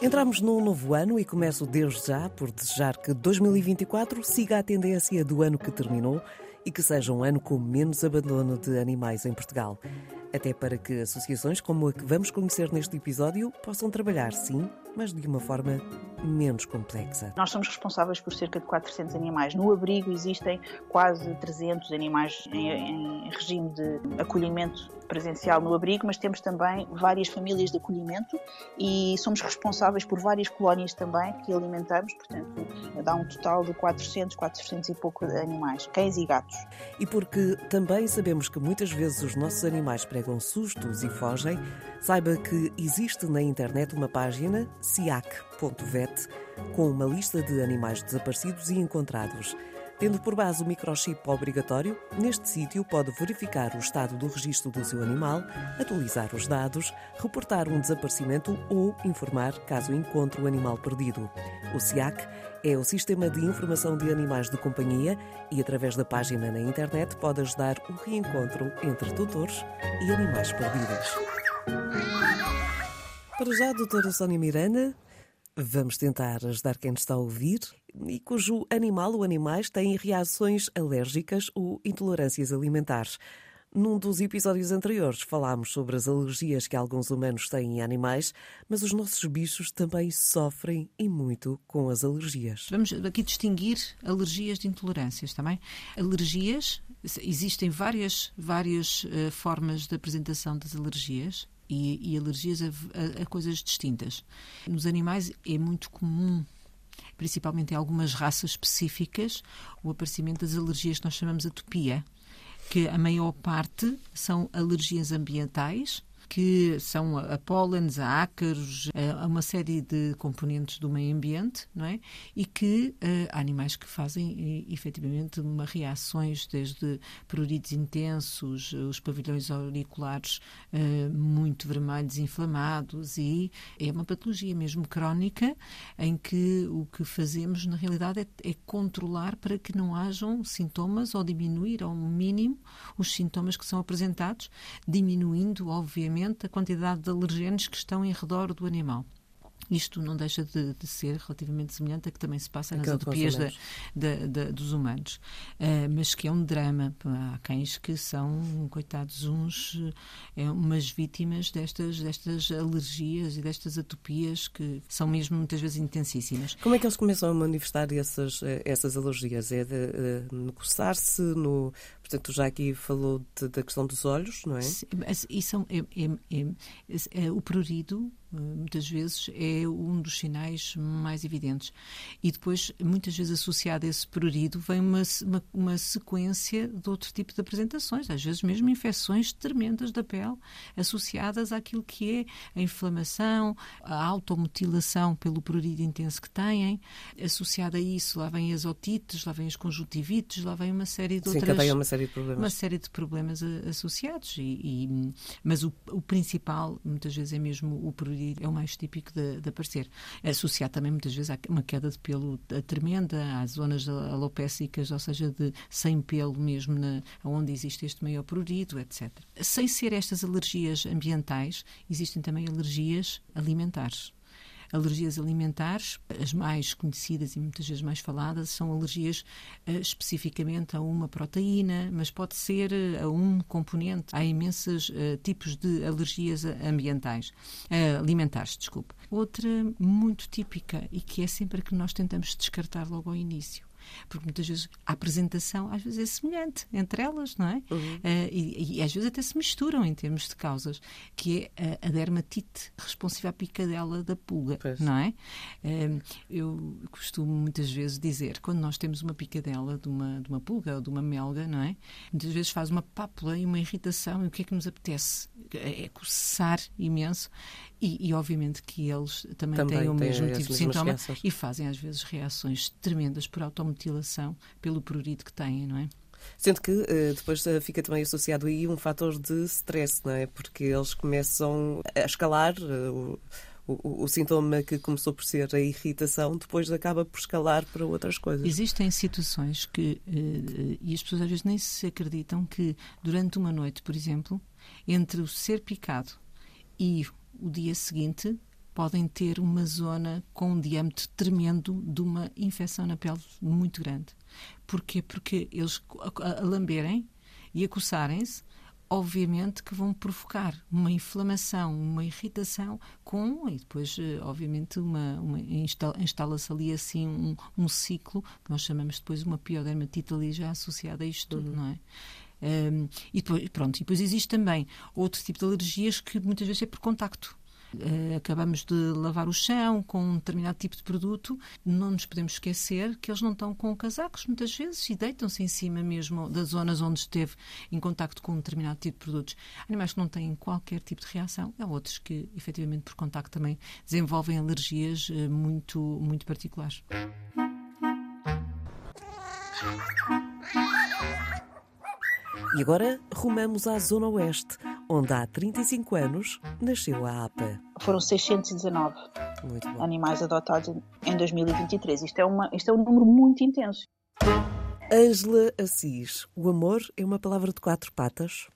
Entramos num novo ano e começo desde já por desejar que 2024 siga a tendência do ano que terminou e que seja um ano com menos abandono de animais em Portugal. Até para que associações como a que vamos conhecer neste episódio possam trabalhar, sim, mas de uma forma menos complexa. Nós somos responsáveis por cerca de 400 animais. No abrigo existem quase 300 animais em, em regime de acolhimento presencial no abrigo, mas temos também várias famílias de acolhimento e somos responsáveis por várias colónias também que alimentamos, portanto, dá um total de 400, 400 e pouco animais, cães e gatos. E porque também sabemos que muitas vezes os nossos animais pregam sustos e fogem, saiba que existe na internet uma página, siac.vet, com uma lista de animais desaparecidos e encontrados. Tendo por base o microchip obrigatório, neste sítio pode verificar o estado do registro do seu animal, atualizar os dados, reportar um desaparecimento ou informar caso encontre o animal perdido. O SIAC é o Sistema de Informação de Animais de Companhia e, através da página na internet, pode ajudar o reencontro entre tutores e animais perdidos. Para já, doutora Sónia Miranda, vamos tentar ajudar quem está a ouvir e cujo animal ou animais têm reações alérgicas ou intolerâncias alimentares. Num dos episódios anteriores falámos sobre as alergias que alguns humanos têm em animais, mas os nossos bichos também sofrem e muito com as alergias. Vamos aqui distinguir alergias de intolerâncias também. Alergias, existem várias, várias uh, formas de apresentação das alergias e, e alergias a, a, a coisas distintas. Nos animais é muito comum principalmente em algumas raças específicas, o aparecimento das alergias que nós chamamos atopia, que a maior parte são alergias ambientais, que são a pólenes, a ácaros, a uma série de componentes do meio ambiente, não é? E que uh, há animais que fazem efetivamente uma reações desde pruridos intensos, os pavilhões auriculares uh, muito vermelhos, inflamados e é uma patologia mesmo crónica em que o que fazemos na realidade é, é controlar para que não hajam sintomas ou diminuir ao mínimo os sintomas que são apresentados, diminuindo obviamente a quantidade de alergenos que estão em redor do animal. Isto não deixa de, de, ser relativamente semelhante a que também se passa nas utopias dos humanos. Uh, mas que é um drama. Há cães que são, coitados, uns, é, umas vítimas destas, destas alergias e destas atopias que são mesmo muitas vezes intensíssimas. Como é que eles começam a manifestar essas, eh, essas alergias? É de, de, no coçar-se, no Portanto, já aqui falou de, da questão dos olhos, não é? Sim, e são, é, é, é, é, o prurido, eh, muitas vezes, é um dos sinais mais evidentes. E depois, muitas vezes associado a esse prurido, vem uma, uma, uma sequência de outro tipo de apresentações, às vezes mesmo infecções tremendas da pele, associadas àquilo que é a inflamação, a automutilação pelo prurido intenso que têm. Associada a isso, lá vem as otites, lá vem as conjuntivites, lá vem uma série de Sim, outras série de problemas. Uma série de problemas associados. E, e mas o, o, principal, muitas vezes, é mesmo o prurido, é o mais típico de, de aparecer. É associado também, muitas vezes, a uma queda de pelo tremenda, às zonas alopécicas, ou seja, de sem pelo mesmo, na, onde existe este maior prurido, etc. Sem ser estas alergias ambientais, existem também alergias alimentares. Alergias alimentares, as mais conhecidas e muitas vezes mais faladas, são alergias uh, especificamente a uma proteína, mas pode ser uh, a um componente. Há imensos uh, tipos de alergias ambientais, alimentares, desculpe. Outra muito típica e que é sempre a que nós tentamos descartar logo ao início porque muitas vezes a apresentação às vezes é semelhante entre elas, não é? Uhum. Uh, e, e, às vezes até se misturam em termos de causas, que é a, a dermatite responsiva à picadela da pulga, pois. não é? Uh, eu costumo muitas vezes dizer, quando nós temos uma picadela de uma, de uma pulga ou de uma melga, não é? Muitas vezes faz uma pápula e uma irritação e o que é que nos apetece? É, é coçar imenso e, e, obviamente que eles também, também têm o mesmo tipo de sintoma e fazem às vezes reações tremendas por automutilação pelo prurido que têm, não é? Sendo que uh, depois uh, fica também associado aí um fator de stress, não é? Porque eles começam a escalar uh, o, o, o, sintoma que começou por ser a irritação, depois acaba por escalar para outras coisas. Existem situações que, e as pessoas às vezes nem se acreditam que durante uma noite, por exemplo, entre o ser picado e o dia seguinte podem ter uma zona com um diâmetro tremendo de uma infecção na pele muito grande. Porquê? Porque eles, a, a lamberem e a coçarem-se, obviamente que vão provocar uma inflamação, uma irritação com, e depois, eh, obviamente, uma, uma instala-se ali assim um, um, ciclo que nós chamamos depois uma piodermatite ali já associada a isto tudo, uhum. não é? Um, e depois, pronto, e depois existe também outro tipo de alergias que muitas vezes é por contacto. Uh, acabamos de lavar o chão com um determinado tipo de produto, não nos podemos esquecer que eles não estão com casacos muitas vezes e deitam-se em cima mesmo das zonas onde esteve em contacto com um determinado tipo de produtos. Animais que não têm qualquer tipo de reação, há outros que, efetivamente, por contacto também desenvolvem alergias uh, muito, muito particulares. E agora rumamos à Zona Oeste, onde há 35 anos nasceu a APA. Foram 619 animais adotados em 2023. Isto é, uma, isto é um número muito intenso. Ângela Assis, o amor é uma palavra de quatro patas?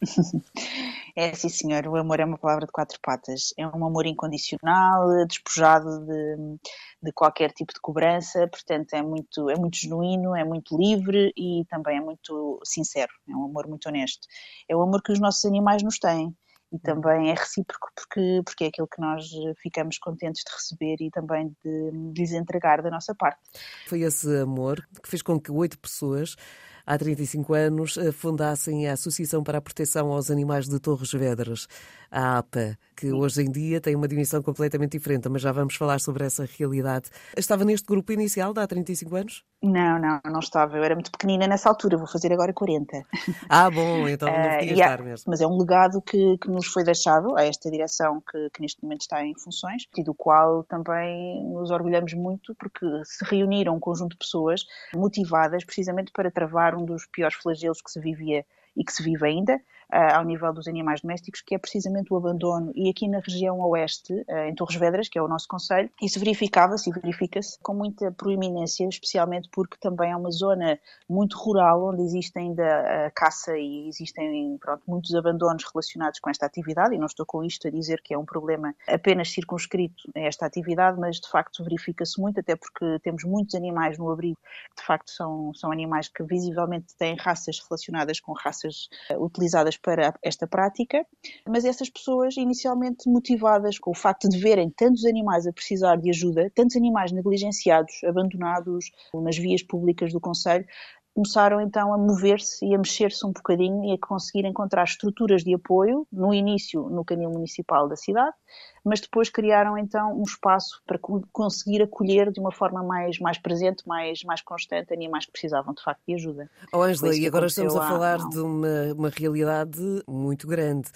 É, sim, senhor. O amor é uma palavra de quatro patas. É um amor incondicional, despojado de, de qualquer tipo de cobrança, portanto, é muito, é muito genuíno, é muito livre e também é muito sincero. É um amor muito honesto. É o amor que os nossos animais nos têm e também é recíproco porque, porque é aquilo que nós ficamos contentes de receber e também de, de lhes entregar da nossa parte. Foi esse amor que fez com que oito pessoas há 35 anos, eh, fundassem a Associação para a Proteção aos Animais de Torres Vedras, a APA, que hoje em dia tem uma dimensão completamente diferente, mas já vamos falar sobre essa realidade. Estava neste grupo inicial de há 35 anos? Não, não, não estava. Eu era muito pequenina nessa altura, vou fazer agora 40. Ah, bom, então não podia uh, estar mesmo. Mas é um legado que, que nos foi deixado a esta direção que, que, neste momento está em funções e do qual também nos orgulhamos muito porque se reuniram um conjunto de pessoas motivadas precisamente para travar um dos piores flagelos que se vivia e que se vive ainda, uh, ao nível dos animais domésticos, que é precisamente o abandono. E aqui na região oeste, uh, em Torres Vedras, que é o nosso conselho, isso verificava-se e verifica-se com muita proeminência, especialmente porque também é uma zona muito rural, onde existe ainda a caça e existem pronto, muitos abandonos relacionados com esta atividade, e não estou com isto a dizer que é um problema apenas circunscrito a esta atividade, mas de facto verifica-se muito, até porque temos muitos animais no abrigo, de facto são, são animais que visivelmente têm raças relacionadas com raças uh, utilizadas para esta prática, mas essas pessoas inicialmente motivadas com o facto de verem tantos animais a precisar de ajuda, tantos animais negligenciados, abandonados nas vias públicas do Conselho, começaram então a mover-se e a mexer-se um bocadinho e a conseguir encontrar estruturas de apoio, no início no canil municipal da cidade, mas depois criaram então um espaço para conseguir acolher de uma forma mais, mais presente, mais, mais constante animais que precisavam de facto de ajuda. Oh, Angela, e agora estamos a falar de uma, uma realidade muito grande.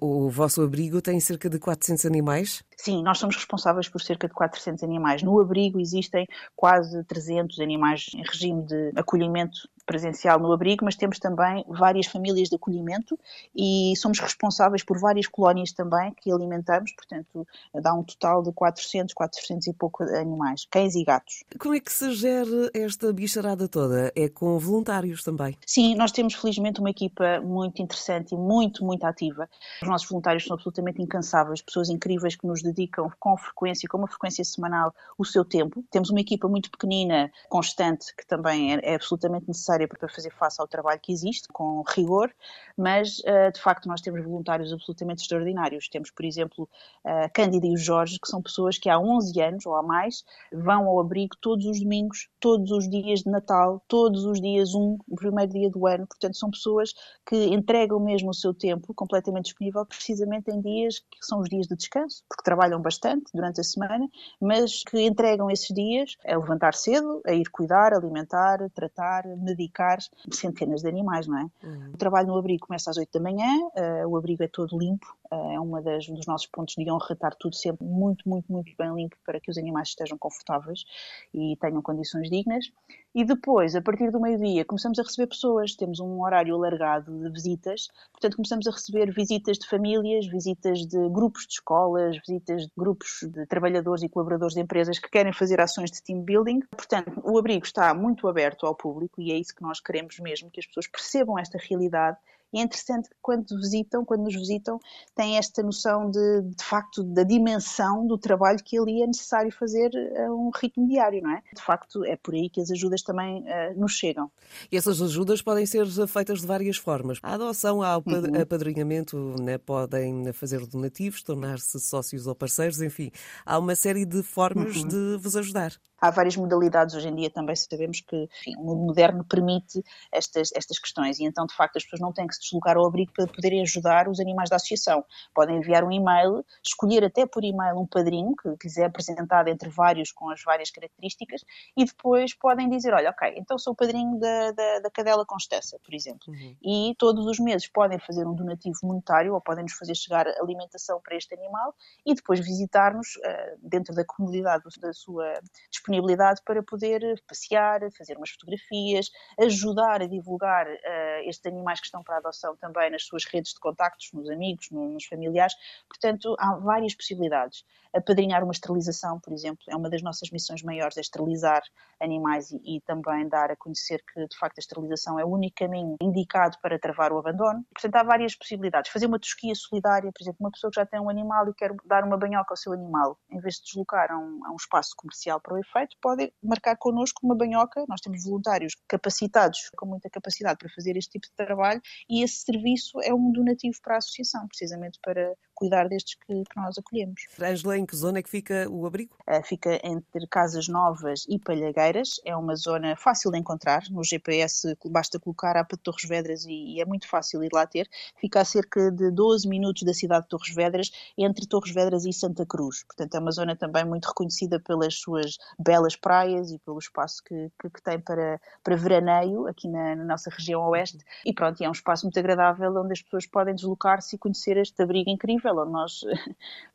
O vosso abrigo tem cerca de 400 animais? Sim, nós somos responsáveis por cerca de 400 animais. No abrigo existem quase 300 animais em regime de acolhimento presencial no abrigo, mas temos também várias famílias de acolhimento e somos responsáveis por várias colónias também que alimentamos, portanto, dá um total de 400, 400 e pouco animais, cães e gatos. Como é que se gera esta bicharada toda? É com voluntários também? Sim, nós temos felizmente uma equipa muito interessante e muito, muito ativa. Os nossos voluntários são absolutamente incansáveis, pessoas incríveis que nos dedicam com frequência, com uma frequência semanal, o seu tempo. Temos uma equipa muito pequenina, constante, que também é, é absolutamente necessária necessária para fazer face ao trabalho que existe, com rigor, mas eh, de facto nós temos voluntários absolutamente extraordinários. Temos, por exemplo, a Cândida e o Jorge, que são pessoas que há 11 anos ou há mais vão ao abrigo todos os domingos, todos os dias de Natal, todos os dias um, o primeiro dia do ano. Portanto, são pessoas que entregam mesmo o seu tempo completamente disponível, precisamente em dias que são os dias de descanso, porque trabalham bastante durante a semana, mas que entregam esses dias a levantar cedo, a ir cuidar, alimentar, tratar, medicar centenas de animais, não é? Uhum. O trabalho no abrigo começa às 8 da manhã, uh, o abrigo é todo limpo, uh, é uma das, um dos nossos pontos de honra estar tudo sempre muito, muito, muito bem limpo para que os animais estejam confortáveis e tenham condições dignas. E depois, a partir do meio-dia, começamos a receber pessoas, temos um horário alargado de visitas, portanto, começamos a receber visitas de famílias, visitas de grupos de escolas, visitas de grupos de trabalhadores e colaboradores de empresas que querem fazer ações de team building. Portanto, o abrigo está muito aberto ao público e é isso que nós queremos mesmo, que as pessoas percebam esta realidade E é interessante que quando visitam, quando nos visitam, têm esta noção de, de facto, da dimensão do trabalho que ali é necessário fazer a um ritmo diário, não é? De facto, é por aí que as ajudas também uh, nos chegam. E essas ajudas podem ser feitas de várias formas. A adoção, ao uhum. apadrinhamento, né, podem fazer donativos, tornar-se sócios ou parceiros, enfim, há uma série de formas uhum. de vos ajudar há várias modalidades hoje em dia também sabemos que enfim, o mundo moderno permite estas, estas questões e então de facto as pessoas não têm que se deslocar ao abrigo para poderem ajudar os animais da associação. Podem enviar um e-mail, escolher até por e-mail um padrinho que, lhes é apresentado entre vários com as várias características e depois podem dizer, olha, ok, então sou o padrinho da, da, da cadela Constessa, por exemplo. Uhum. E todos os meses podem fazer um donativo monetário ou podem nos fazer chegar alimentação para este animal e depois visitar-nos uh, dentro da comunidade da sua disponibilidade disponibilidade para poder passear, fazer umas fotografias, ajudar a divulgar uh, estes animais que estão para adoção também nas suas redes de contactos, nos amigos, nos familiares. Portanto, há várias possibilidades. Apadrinhar uma esterilização, por exemplo, é uma das nossas missões maiores, é esterilizar animais e, e também dar a conhecer que, de facto, a esterilização é o único caminho indicado para travar o abandono. Portanto, há várias possibilidades. Fazer uma tosquia solidária, por exemplo, uma pessoa que já tem um animal e quer dar uma banhoca ao seu animal, em vez de deslocar a um, a um espaço comercial para o efeito, feito, podem marcar connosco uma banhoca. Nós temos voluntários capacitados, com muita capacidade para fazer este tipo de trabalho, e esse serviço é um donativo para a associação, precisamente para cuidar destes que, que nós acolhemos. Angela, em que zona é que fica o abrigo? Uh, fica entre Casas Novas e Palhagueiras. É uma zona fácil de encontrar. No GPS basta colocar a de Torres Vedras e, e, é muito fácil ir lá ter. Fica a cerca de 12 minutos da cidade de Torres Vedras, entre Torres Vedras e Santa Cruz. Portanto, é uma zona também muito reconhecida pelas suas belas praias e pelo espaço que, que, que tem para, para veraneio aqui na, na, nossa região oeste. E pronto, é um espaço muito agradável onde as pessoas podem deslocar-se e conhecer este abrigo incrível, onde nós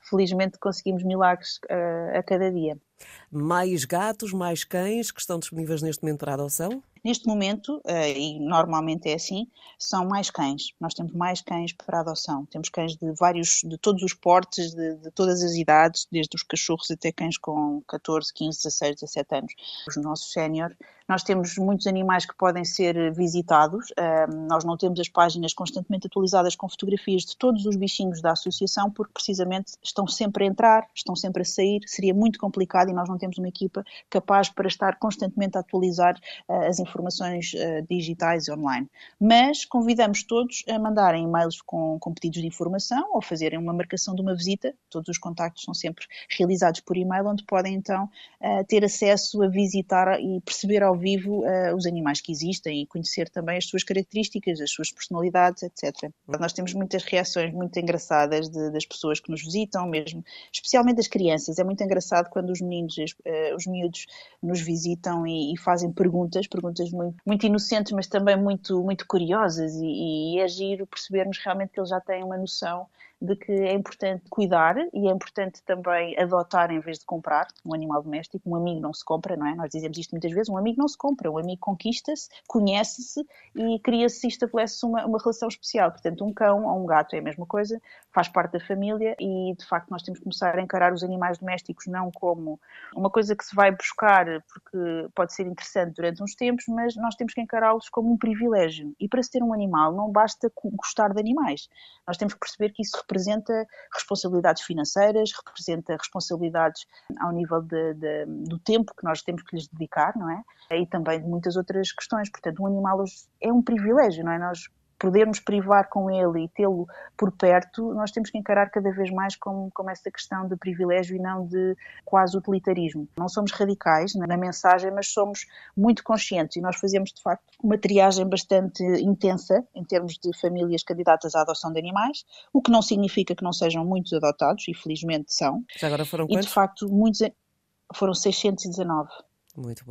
felizmente conseguimos milagres uh, a cada dia. Mais gatos, mais cães que estão disponíveis neste momento para adoção? Neste momento, eh, e normalmente é assim, são mais cães. Nós temos mais cães para adoção. Temos cães de vários, de todos os portes, de, de todas as idades, desde os cachorros até cães com 14, 15, 16, 17 anos. Os nossos sénior nós temos muitos animais que podem ser visitados. nós não temos as páginas constantemente atualizadas com fotografias de todos os bichinhos da associação, porque precisamente estão sempre a entrar, estão sempre a sair. Seria muito complicado e nós não temos uma equipa capaz para estar constantemente a atualizar ah, as informações ah, digitais e online. Mas convidamos todos a mandarem e-mails com, com pedidos de informação ou fazerem uma marcação de uma visita. Todos os contactos são sempre realizados por e-mail, onde podem então ah, ter acesso a visitar e perceber ao vivo uh, os animais que existem e conhecer também as suas características, as suas personalidades, etc. Nós temos muitas reações muito engraçadas de, das pessoas que nos visitam, mesmo, especialmente das crianças. É muito engraçado quando os meninos, uh, os miúdos, nos visitam e, e fazem perguntas, perguntas muito, muito, inocentes, mas também muito, muito curiosas, e, e é giro percebermos realmente que eles já têm uma noção de que é importante cuidar e é importante também adotar em vez de comprar um animal doméstico. Um amigo não se compra, não é? Nós dizemos isto muitas vezes: um amigo não se compra, um amigo conquista-se, conhece-se e cria-se e estabelece-se uma, uma relação especial. Portanto, um cão ou um gato é a mesma coisa, faz parte da família e de facto nós temos que começar a encarar os animais domésticos não como uma coisa que se vai buscar porque pode ser interessante durante uns tempos, mas nós temos que encará-los como um privilégio. E para se ter um animal não basta gostar de animais. Nós temos que perceber que isso representa responsabilidades financeiras, representa responsabilidades ao nível de, de, do tempo que nós temos que lhes dedicar, não é? E também de muitas outras questões. Portanto, um animal é um privilégio, não é? Nós podermos privar com ele e tê-lo por perto, nós temos que encarar cada vez mais como, como essa questão de privilégio e não de quase utilitarismo. Não somos radicais na mensagem, mas somos muito conscientes e nós fazemos, de facto, uma triagem bastante intensa em termos de famílias candidatas à adoção de animais, o que não significa que não sejam muitos adotados, e felizmente são. Já agora foram quantos? E, de facto, muitos foram 619 muito bom.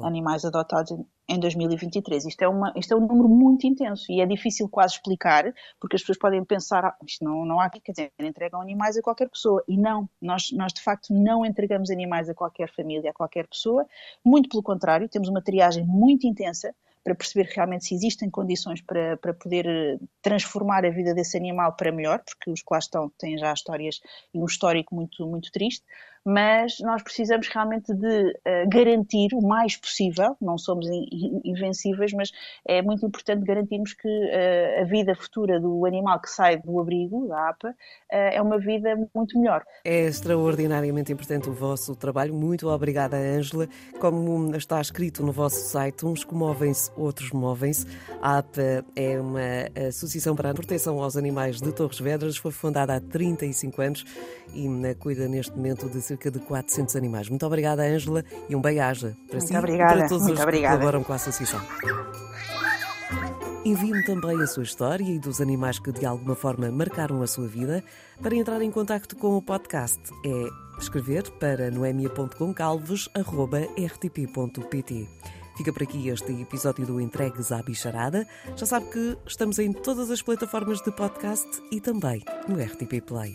Animais adotados em 2023. Isto é, uma, isto é um número muito intenso e é difícil quase explicar, porque as pessoas podem pensar, ah, isto não, não há, quer dizer, entregam animais a qualquer pessoa. E não, nós, nós de facto não entregamos animais a qualquer família, a qualquer pessoa, muito pelo contrário, temos uma triagem muito intensa para perceber realmente se existem condições para, para poder eh, transformar a vida desse animal para melhor, porque os que lá estão têm já histórias e um histórico muito, muito triste mas nós precisamos realmente de uh, garantir o mais possível, não somos invencíveis, mas é muito importante garantirmos que uh, a vida futura do animal que sai do abrigo, da APA, uh, é uma vida muito melhor. É extraordinariamente importante o vosso trabalho. Muito obrigada, Ângela. Como está escrito no vosso site, uns comovem-se, outros movem-se. A APA é uma associação para a proteção aos animais de Torres Vedras, foi fundada há 35 anos e cuida neste momento de cerca de 400 animais. Muito obrigada, Ângela, e um bem-aja para Muito si obrigada. para todos os obrigada. que colaboram com a Associação. Envie-me também a sua história e dos animais que de alguma forma marcaram a sua vida. Para entrar em contato com o podcast é escrever para noemia.concalves.rtp.pt. Fica por aqui este episódio do Entregues à Bicharada. Já sabe que estamos em todas as plataformas de podcast e também no RTP Play.